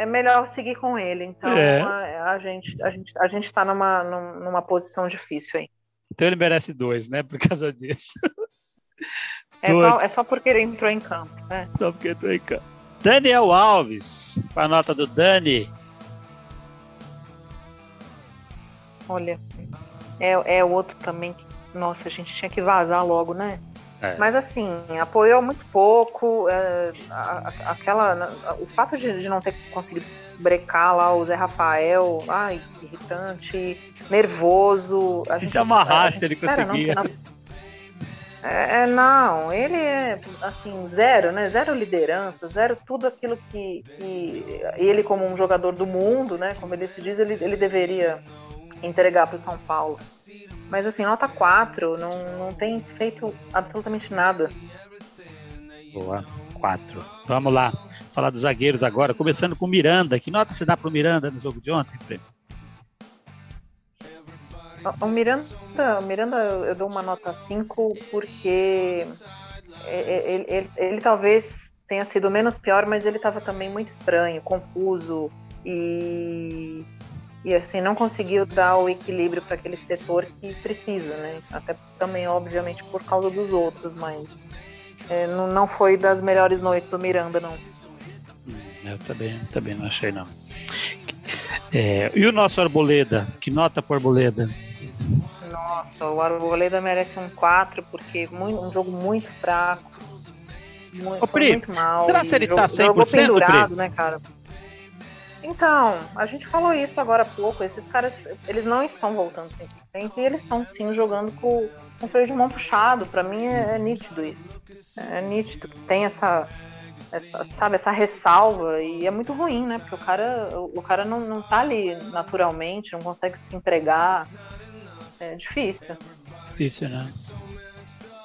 Speaker 2: é melhor seguir com ele. Então é. a, a, gente a gente a gente está numa numa posição difícil aí.
Speaker 1: Então ele merece dois, né? Por causa disso.
Speaker 2: É só, é só porque ele entrou em campo. Né?
Speaker 1: Só porque entrou em campo. Daniel Alves, com a nota do Dani.
Speaker 2: Olha, é, é outro também que, nossa, a gente tinha que vazar logo, né? É. Mas assim, apoiou muito pouco. É, a, a, aquela, o fato de, de, não ter conseguido brecar lá o Zé Rafael, ai, irritante, nervoso.
Speaker 1: A gente, se amarrasse, gente, ele conseguia. Não,
Speaker 2: é, é, não, ele é assim, zero, né? Zero liderança, zero tudo aquilo que, que ele, como um jogador do mundo, né? Como ele se diz, ele, ele deveria entregar para o São Paulo. Mas assim, nota 4, não, não tem feito absolutamente nada.
Speaker 1: Boa, 4. Vamos lá, falar dos zagueiros agora, começando com o Miranda. Que nota você dá para o Miranda no jogo de ontem, Fê?
Speaker 2: O Miranda, o Miranda eu dou uma nota 5 porque ele, ele, ele, talvez tenha sido menos pior, mas ele estava também muito estranho, confuso e e assim não conseguiu dar o equilíbrio para aquele setor que precisa, né? Até também, obviamente, por causa dos outros, mas é, não, não foi das melhores noites do Miranda, não.
Speaker 1: Hum, eu também, também não achei, não. É, e o nosso Arboleda? Que nota para Arboleda?
Speaker 2: Nossa, o Arboleda merece um 4, porque muito, um jogo muito fraco. Muito, Ô, Pri, muito mal.
Speaker 1: Será que ele tá 100%,
Speaker 2: pendurado, Pri? né, cara? Então, a gente falou isso agora há pouco. Esses caras, eles não estão voltando 100% e eles estão sim jogando com, com o freio de mão puxado. Para mim é, é, nítido isso. É nítido que tem essa, essa, sabe, essa ressalva e é muito ruim, né? Porque o cara, o, o cara não, não tá ali naturalmente, não consegue se entregar. É difícil.
Speaker 1: Difícil, né?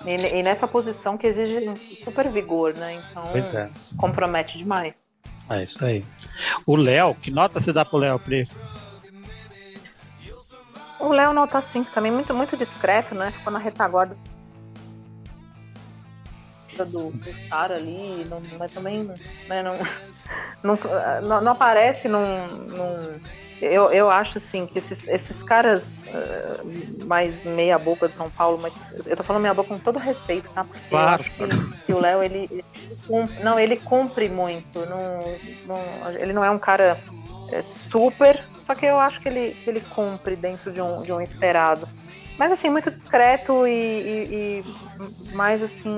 Speaker 2: E, e nessa posição que exige super vigor, né? Então é. compromete demais.
Speaker 1: É isso aí. O Léo, que nota você dá pro Léo, Pri?
Speaker 2: O Léo nota 5 também, muito, muito discreto, né? Ficou na retaguarda do, do cara ali, não, mas também né, não, *laughs* não, não, aparece num, num eu, eu acho assim que esses, esses caras uh, mais meia boca de São Paulo, mas eu tô falando meia boca com todo respeito, tá? Porque claro. eu acho que, que o Léo ele, ele cumpre, não, ele cumpre muito. Não, não, ele não é um cara é, super, só que eu acho que ele, que ele cumpre dentro de um, de um esperado. Mas assim, muito discreto e, e, e mais assim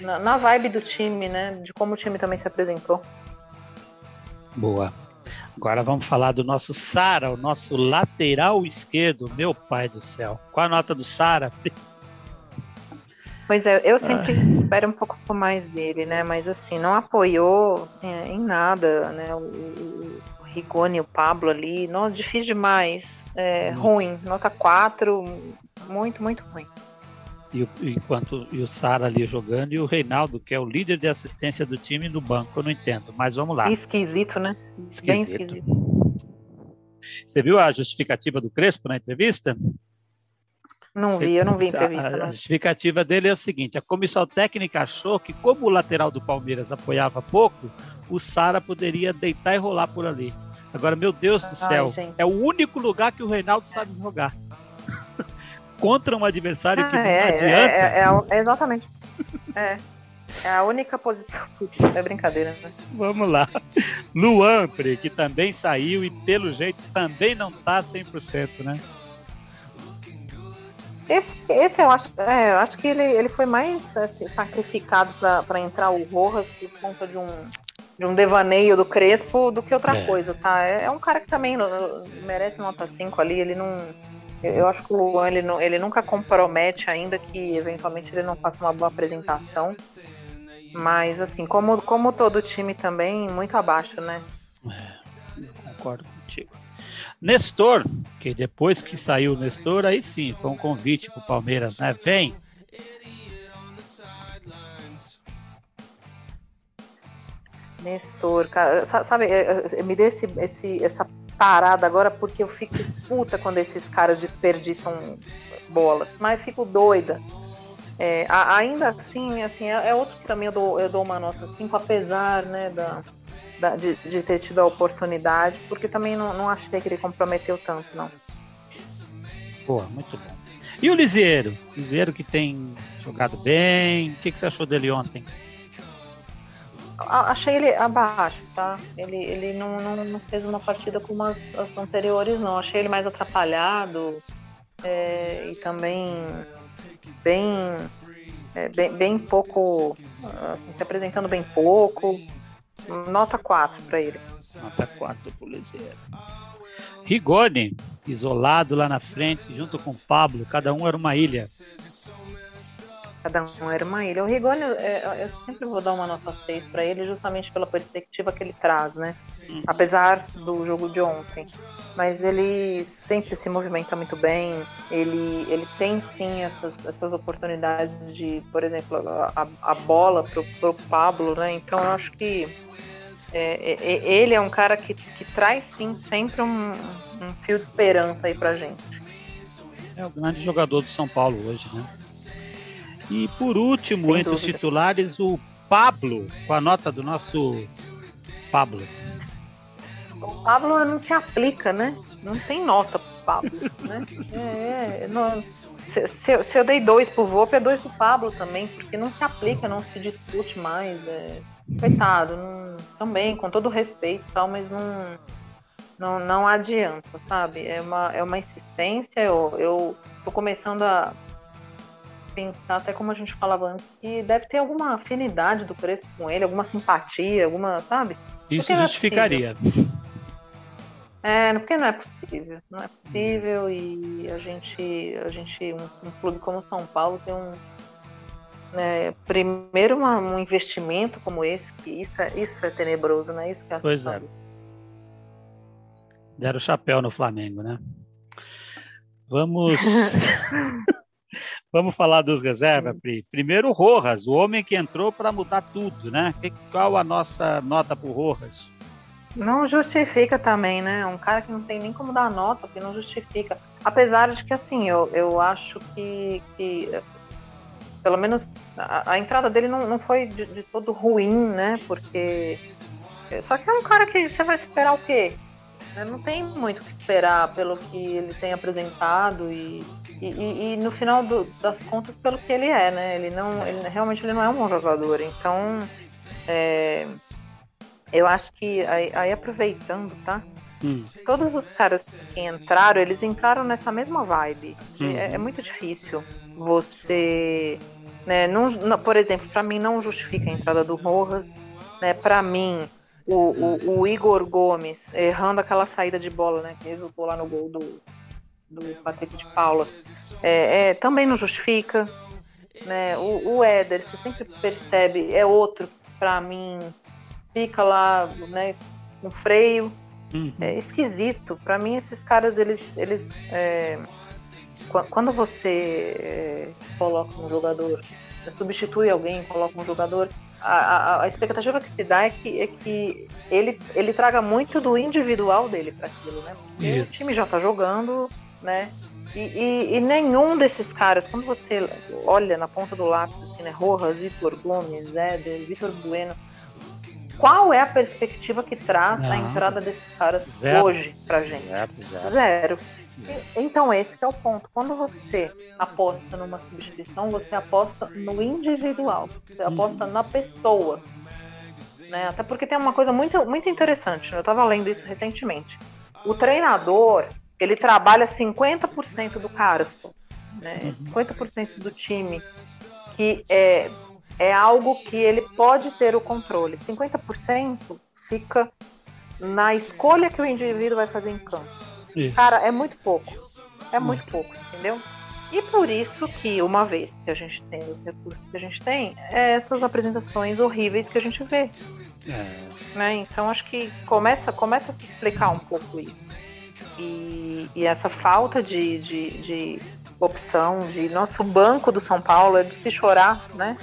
Speaker 2: na, na vibe do time, né? De como o time também se apresentou.
Speaker 1: Boa. Agora vamos falar do nosso Sara, o nosso lateral esquerdo. Meu pai do céu. Qual a nota do Sara?
Speaker 2: Pois é, eu sempre Ai. espero um pouco mais dele, né? Mas assim, não apoiou é, em nada, né? O, o, o Rigoni, o Pablo ali, não, difícil demais. É, hum. Ruim, nota 4, muito, muito ruim.
Speaker 1: E o, enquanto e o Sara ali jogando e o Reinaldo, que é o líder de assistência do time no banco, eu não entendo, mas vamos lá.
Speaker 2: Esquisito, né?
Speaker 1: Esquisito. Bem esquisito. Você viu a justificativa do Crespo na entrevista?
Speaker 2: Não vi, eu não vi entrevista.
Speaker 1: A, a justificativa dele é o seguinte: a comissão técnica achou que, como o lateral do Palmeiras apoiava pouco, o Sara poderia deitar e rolar por ali. Agora, meu Deus do céu, Ai, é o único lugar que o Reinaldo sabe jogar. Contra um adversário ah, que não é, adianta.
Speaker 2: É, é, é exatamente. É. É a única posição. É brincadeira, né?
Speaker 1: Vamos lá. Luan, que também saiu e pelo jeito também não tá 100%, né?
Speaker 2: Esse, esse eu acho, é, eu acho que ele, ele foi mais assim, sacrificado para entrar o Rojas por conta de um, de um devaneio do Crespo do que outra é. coisa, tá? É, é, um cara que também merece nota 5 ali, ele não. Eu acho que o Luan ele, não, ele nunca compromete ainda que eventualmente ele não faça uma boa apresentação. Mas assim, como, como todo time também, muito abaixo, né?
Speaker 1: É, concordo contigo. Nestor, que depois que saiu o Nestor, aí sim, foi um convite para o Palmeiras, né? Vem.
Speaker 2: Nestor, cara, sabe, é, é, me dê esse, esse, essa parada agora porque eu fico puta quando esses caras desperdiçam bola, mas fico doida. É, ainda assim, assim é, é, outro que também eu dou, eu dou uma nota 5, apesar né, da, da, de, de, ter tido a oportunidade, porque também não, não achei que ele comprometeu tanto, não.
Speaker 1: Boa, muito bom. E o Liseiro? Liseiro que tem jogado bem, o que, que você achou dele ontem?
Speaker 2: Achei ele abaixo, tá? Ele, ele não, não, não fez uma partida como as, as anteriores, não. Achei ele mais atrapalhado é, e também bem, é, bem, bem pouco, assim, se apresentando bem pouco. Nota 4 para ele.
Speaker 1: Nota 4 pro Liseiro. Rigoni, isolado lá na frente, junto com Pablo, cada um era uma ilha.
Speaker 2: Cada um era uma ilha. O Rigoni, é, eu sempre vou dar uma nota 6 para ele, justamente pela perspectiva que ele traz, né? Apesar do jogo de ontem. Mas ele sempre se movimenta muito bem, ele, ele tem sim essas, essas oportunidades de, por exemplo, a, a bola pro, pro Pablo, né? Então eu acho que é, é, é, ele é um cara que, que traz sim sempre um, um fio de esperança aí pra gente.
Speaker 1: É o grande jogador do São Paulo hoje, né? E por último, Sem entre dúvida. os titulares, o Pablo, com a nota do nosso Pablo.
Speaker 2: O Pablo não se aplica, né? Não tem nota pro Pablo, né? É, é não, se, se, se, eu dei dois pro Volpe, é dois pro Pablo também, porque não se aplica, não se discute mais. É coitado, não, também, com todo respeito e tal, mas não, não, não adianta, sabe? É uma, é uma insistência, eu, eu tô começando a pensar, até como a gente falava antes, que deve ter alguma afinidade do Crespo com ele, alguma simpatia, alguma, sabe?
Speaker 1: Isso justificaria.
Speaker 2: É, porque não é possível, não é possível e a gente, a gente um, um clube como São Paulo tem um, né, primeiro uma, um investimento como esse, que isso é, isso é tenebroso, né? Isso que é
Speaker 1: pois é. Deram o chapéu no Flamengo, né? Vamos. *laughs* *laughs* Vamos falar dos reservas, Pri. Primeiro o Rojas, o homem que entrou para mudar tudo, né? Qual a nossa nota para o Rojas?
Speaker 2: Não justifica também, né? Um cara que não tem nem como dar nota, que não justifica. Apesar de que, assim, eu, eu acho que, que pelo menos a, a entrada dele não, não foi de, de, todo ruim, né? Porque. Só que é um cara que você vai esperar o quê? Não tem muito o que esperar pelo que ele tem apresentado e, e, e no final do, das contas pelo que ele é, né? Ele não, ele, realmente ele não é um bom jogador. Então, é, eu acho que aí, aí aproveitando, tá? Hum. Todos os caras que entraram, eles entraram nessa mesma vibe. Hum. É, é, muito difícil você né? Não, não, por exemplo, para mim não justifica a entrada do Rojas, né? Para mim o, o, o, Igor Gomes errando aquela saída de bola, né? Que resultou lá no gol do, do Patrick de Paula. É, é, também não justifica. Né? O, o Éder, você sempre percebe, é outro, para mim, fica lá né, com freio. Uhum. É esquisito. Para mim, esses caras, eles. eles é, quando você é, coloca um jogador, substitui alguém, coloca um jogador, a, a, expectativa que se dá é que, é que ele, ele traga muito do individual dele para aquilo, né? Porque Isso. o time já tá jogando, né? E, e, e, nenhum desses caras, quando você olha na ponta do lápis, assim, né? Rojas, Vitor Gomes, Éder, Vitor Bueno, qual é a perspectiva que traz Não. a entrada desses caras zero. hoje pra gente? Zero. zero. zero. Então, esse é o ponto. Quando você aposta numa substituição, você aposta no individual, você aposta na pessoa. Né? Até porque tem uma coisa muito, muito interessante, né? eu estava lendo isso recentemente. O treinador, ele trabalha 50% do carso, né? 50% uhum. do time, que é, é algo que ele pode ter o controle. 50% fica na escolha que o indivíduo vai fazer em campo. Isso. Cara, é muito pouco. É muito pouco, entendeu? E por isso que, uma vez que a gente tem os recursos que a gente tem, é essas apresentações horríveis que a gente vê. É. Né? Então acho que começa, começa a explicar um pouco isso. E, e essa falta de, de, de, opção, de nosso banco do São Paulo é de se chorar, né?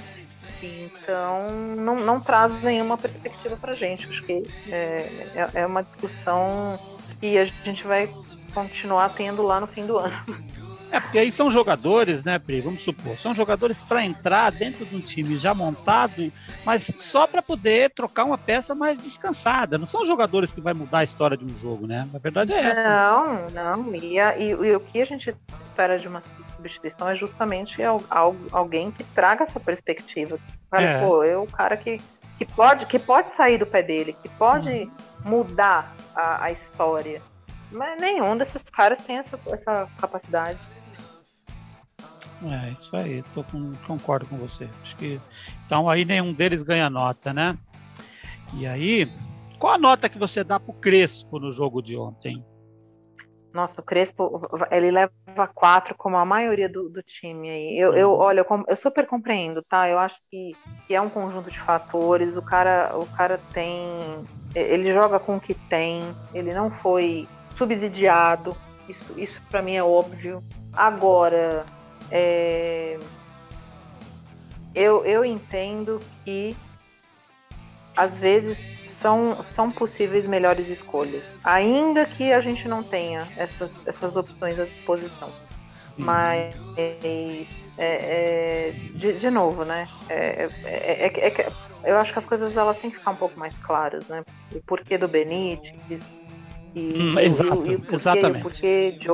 Speaker 2: Então não, não traz nenhuma perspectiva pra gente. Acho que é, é, é uma discussão que a gente vai continuar tendo lá no fim do ano. *laughs*
Speaker 1: É, porque aí são jogadores, né, Pri? Vamos supor, são jogadores para entrar dentro de um time já montado, mas só para poder trocar uma peça mais descansada. Não são jogadores que vai mudar a história de um jogo, né? Na verdade é essa.
Speaker 2: Não, não. E, a, e, e o que a gente espera de uma substituição é justamente alguém que traga essa perspectiva. Fala, é. pô, eu o cara que, que, pode, que pode sair do pé dele, que pode uhum. mudar a, a história. Mas nenhum desses caras tem essa, essa capacidade.
Speaker 1: É, isso aí, tô com, concordo com você. Acho que então aí nenhum deles ganha nota, né? E aí, qual a nota que você dá pro Crespo no jogo de ontem?
Speaker 2: Nossa, o Crespo, ele leva quatro, como a maioria do, do time aí. Eu, eu uhum. olha, eu, eu, super compreendo, tá? Eu acho que, que é um conjunto de fatores. O cara, o cara tem. Ele joga com o que tem, ele não foi subsidiado. Isso, isso para mim é óbvio. Agora, é, eu, eu entendo que às vezes são, são possíveis melhores escolhas, ainda que a gente não tenha essas, essas opções à disposição. Mas, é, é, de, de, novo, né? É, é, é eu acho que as coisas elas têm que ficar um pouco mais claras, né? O porquê do Benítez,
Speaker 1: e, hum, exato, e o porquê, exatamente. O
Speaker 2: porquê de,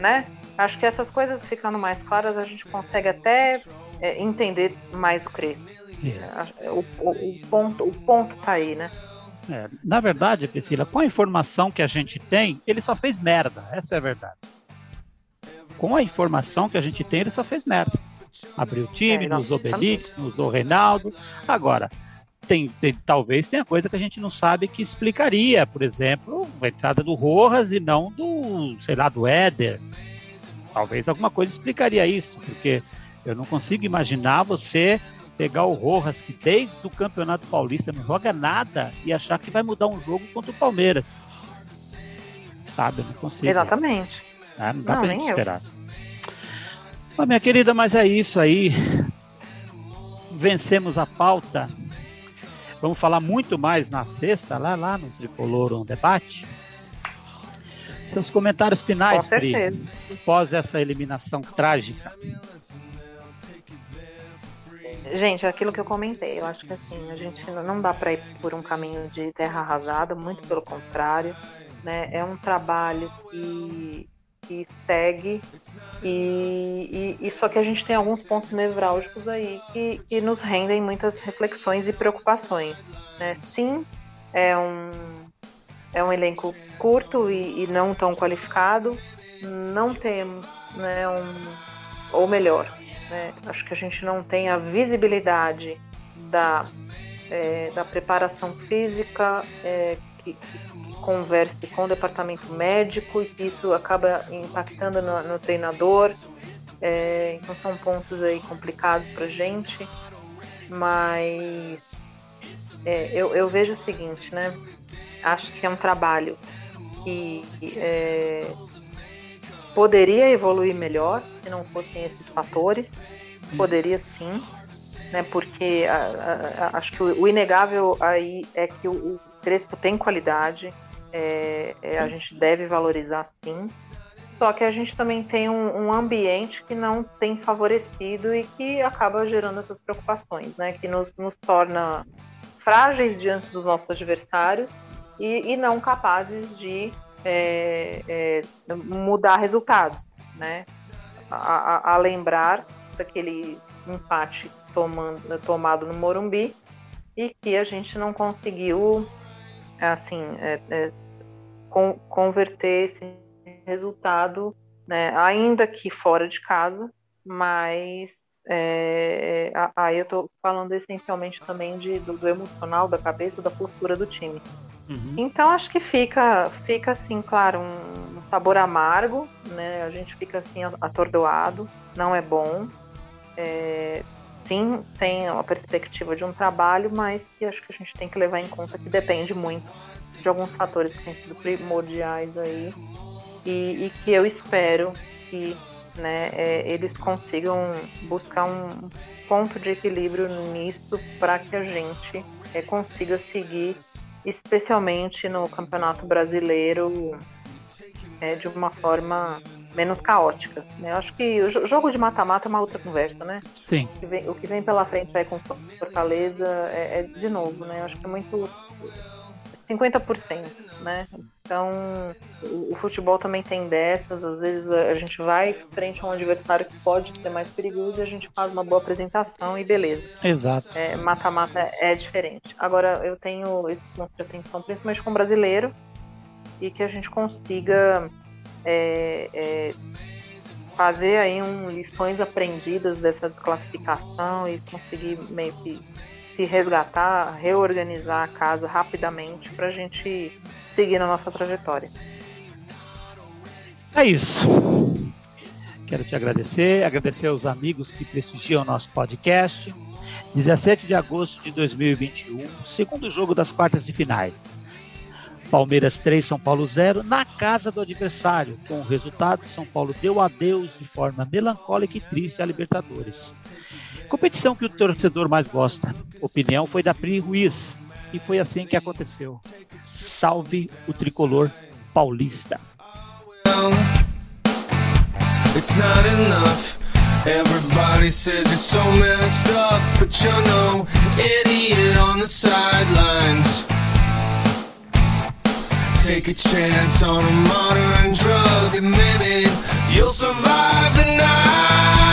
Speaker 2: né? Acho que essas coisas ficando mais claras, a gente consegue até é, entender mais o Crespo. É, o, o, o, ponto, o ponto tá aí, né?
Speaker 1: É, na verdade, Priscila, com a informação que a gente tem, ele só fez merda. Essa é a verdade. Com a informação que a gente tem, ele só fez merda. Abriu o time, é, não usou Benítez, não usou Reinaldo. Agora, tem, tem, talvez tenha coisa que a gente não sabe que explicaria. Por exemplo, a entrada do Rojas e não do, sei lá, do Éder. Talvez alguma coisa explicaria isso, porque eu não consigo imaginar você pegar o Rojas, que desde o Campeonato Paulista não joga nada, e achar que vai mudar um jogo contra o Palmeiras. Sabe? Eu não consigo.
Speaker 2: Exatamente.
Speaker 1: Ah, não dá não, pra gente esperar. Mas, minha querida, mas é isso aí. Vencemos a pauta. Vamos falar muito mais na sexta, lá, lá no Tricolor um debate. Seus comentários finais, Pri, após essa eliminação trágica.
Speaker 2: Gente, aquilo que eu comentei, eu acho que assim, a gente não dá para ir por um caminho de terra arrasada, muito pelo contrário, né? É um trabalho que, que segue e, e, e só que a gente tem alguns pontos nevrálgicos aí que, que nos rendem muitas reflexões e preocupações, né? Sim, é um é um elenco curto e, e não tão qualificado. Não temos, né, um, ou melhor, né, acho que a gente não tem a visibilidade da é, da preparação física, é, que, que, converse com o departamento médico e isso acaba impactando no, no treinador. É, então são pontos aí complicados para gente, mas é, eu, eu, vejo o seguinte, né? Acho que é um trabalho que é, poderia evoluir melhor se não fossem esses fatores. Poderia sim, né? Porque a, a, acho que o, o, inegável aí é que o, o Crespo tem qualidade, é, é, a gente deve valorizar sim. Só que a gente também tem um, um, ambiente que não tem favorecido e que acaba gerando essas preocupações, né? Que nos, nos torna frágeis diante dos nossos adversários e, e não capazes de é, é, mudar resultados, né? A, a, a, lembrar daquele empate tomando, tomado no Morumbi e que a gente não conseguiu, assim, é, é con converter esse resultado, né, ainda que fora de casa, mas é, aí eu estou falando essencialmente também de, do, do, emocional, da cabeça, da postura do time. Uhum. Então acho que fica, fica assim, claro, um, um sabor amargo, né? A gente fica assim atordoado, não é bom. É, sim, tem a perspectiva de um trabalho, mas que acho que a gente tem que levar em conta que depende muito de alguns fatores que têm sido primordiais aí e, e que eu espero que né, é, eles consigam buscar um ponto de equilíbrio nisso para que a gente é, consiga seguir, especialmente no Campeonato Brasileiro, é, de uma forma menos caótica. Né? Eu acho que o jogo de mata-mata é uma outra conversa, né?
Speaker 1: Sim.
Speaker 2: O que vem, o que vem pela frente aí com Fortaleza é, é, de novo, né? Eu acho que é muito 50%, né? Então, o, o, futebol também tem dessas, às vezes a, a gente vai frente a um adversário que pode ser mais perigoso e a gente faz uma boa apresentação e beleza.
Speaker 1: Exato.
Speaker 2: É, mata-mata é, é diferente. Agora, eu tenho esse ponto de atenção, principalmente com o brasileiro, e que a gente consiga é, é, fazer aí um lições aprendidas dessa classificação e conseguir meio que se resgatar, reorganizar a casa rapidamente para a gente seguir na nossa trajetória.
Speaker 1: É isso. Quero te agradecer, agradecer aos amigos que prestigiam o nosso podcast. 17 de agosto de 2021, segundo jogo das quartas de finais. Palmeiras 3, São Paulo 0, na casa do adversário. Com o resultado, São Paulo deu adeus de forma melancólica e triste à Libertadores. Competição que o torcedor mais gosta. Opinião foi da Pri Ruiz. E foi assim que aconteceu. Salve o tricolor paulista. It's not enough. Everybody says you're so messed up, but you're no idiot on the sidelines. Take a chance on a modern drug, and maybe you'll survive the night.